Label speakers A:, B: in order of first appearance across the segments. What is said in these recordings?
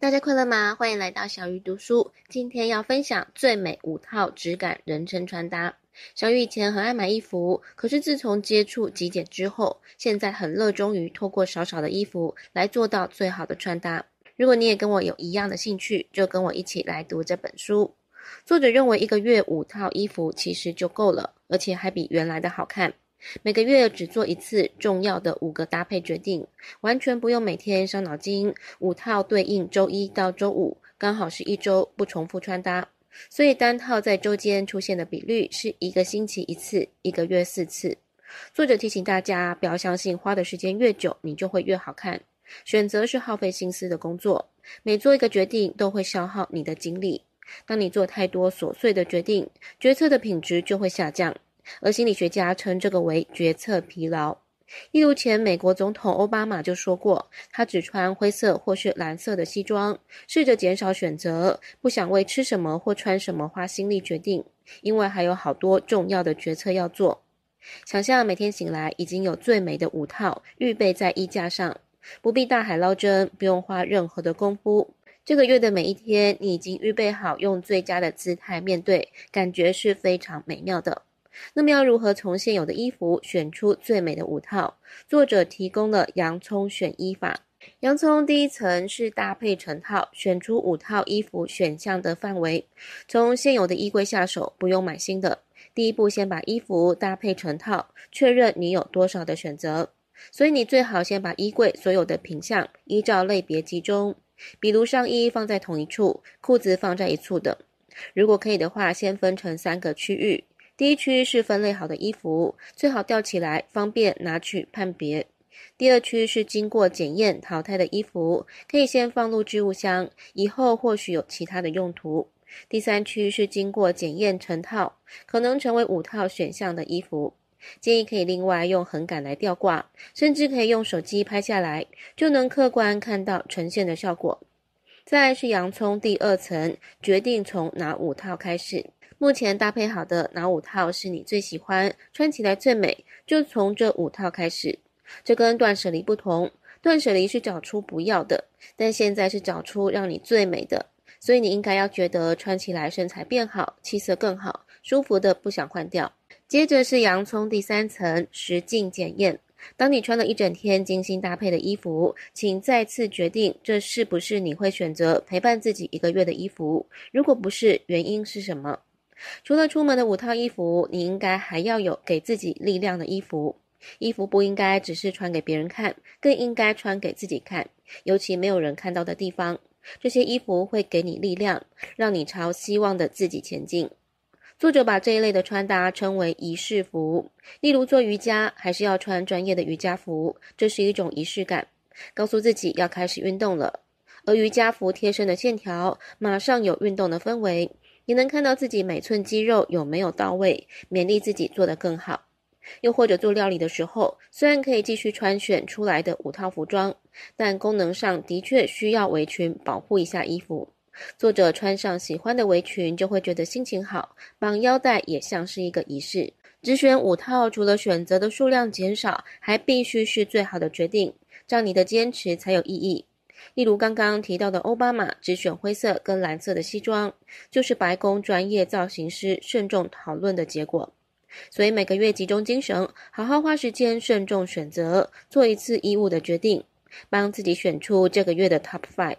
A: 大家快乐吗？欢迎来到小鱼读书。今天要分享最美五套质感人称穿搭。小鱼以前很爱买衣服，可是自从接触极简之后，现在很热衷于透过少少的衣服来做到最好的穿搭。如果你也跟我有一样的兴趣，就跟我一起来读这本书。作者认为一个月五套衣服其实就够了，而且还比原来的好看。每个月只做一次重要的五个搭配决定，完全不用每天伤脑筋。五套对应周一到周五，刚好是一周不重复穿搭，所以单套在周间出现的比率是一个星期一次，一个月四次。作者提醒大家，不要相信花的时间越久，你就会越好看。选择是耗费心思的工作，每做一个决定都会消耗你的精力。当你做太多琐碎的决定，决策的品质就会下降。而心理学家称这个为决策疲劳。一如前美国总统奥巴马就说过，他只穿灰色或是蓝色的西装，试着减少选择，不想为吃什么或穿什么花心力决定，因为还有好多重要的决策要做。想象每天醒来已经有最美的五套预备在衣架上，不必大海捞针，不用花任何的功夫。这个月的每一天，你已经预备好用最佳的姿态面对，感觉是非常美妙的。那么要如何从现有的衣服选出最美的五套？作者提供了洋葱选衣法。洋葱第一层是搭配成套，选出五套衣服选项的范围。从现有的衣柜下手，不用买新的。第一步，先把衣服搭配成套，确认你有多少的选择。所以你最好先把衣柜所有的品项依照类别集中，比如上衣放在同一处，裤子放在一处等。如果可以的话，先分成三个区域。第一区是分类好的衣服，最好吊起来，方便拿取判别。第二区是经过检验淘汰的衣服，可以先放入置物箱，以后或许有其他的用途。第三区是经过检验成套，可能成为五套选项的衣服，建议可以另外用横杆来吊挂，甚至可以用手机拍下来，就能客观看到呈现的效果。再是洋葱第二层，决定从哪五套开始。目前搭配好的哪五套是你最喜欢，穿起来最美，就从这五套开始。这跟断舍离不同，断舍离是找出不要的，但现在是找出让你最美的，所以你应该要觉得穿起来身材变好，气色更好，舒服的不想换掉。接着是洋葱第三层，实境检验。当你穿了一整天精心搭配的衣服，请再次决定这是不是你会选择陪伴自己一个月的衣服。如果不是，原因是什么？除了出门的五套衣服，你应该还要有给自己力量的衣服。衣服不应该只是穿给别人看，更应该穿给自己看，尤其没有人看到的地方。这些衣服会给你力量，让你朝希望的自己前进。作者把这一类的穿搭称为仪式服，例如做瑜伽，还是要穿专业的瑜伽服，这是一种仪式感，告诉自己要开始运动了。而瑜伽服贴身的线条，马上有运动的氛围。你能看到自己每寸肌肉有没有到位，勉励自己做得更好。又或者做料理的时候，虽然可以继续穿选出来的五套服装，但功能上的确需要围裙保护一下衣服。作者穿上喜欢的围裙，就会觉得心情好，绑腰带也像是一个仪式。只选五套，除了选择的数量减少，还必须是最好的决定，这样你的坚持才有意义。例如刚刚提到的奥巴马只选灰色跟蓝色的西装，就是白宫专业造型师慎重讨论的结果。所以每个月集中精神，好好花时间慎重选择，做一次衣物的决定，帮自己选出这个月的 Top Five。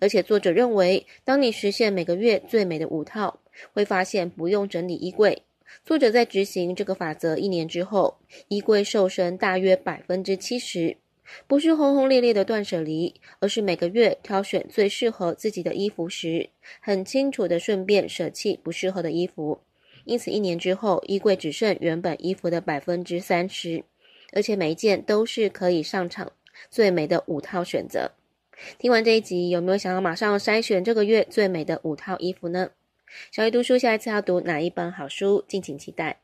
A: 而且作者认为，当你实现每个月最美的五套，会发现不用整理衣柜。作者在执行这个法则一年之后，衣柜瘦身大约百分之七十。不是轰轰烈烈的断舍离，而是每个月挑选最适合自己的衣服时，很清楚的顺便舍弃不适合的衣服。因此，一年之后，衣柜只剩原本衣服的百分之三十，而且每一件都是可以上场最美的五套选择。听完这一集，有没有想要马上筛选这个月最美的五套衣服呢？小鱼读书，下一次要读哪一本好书？敬请期待。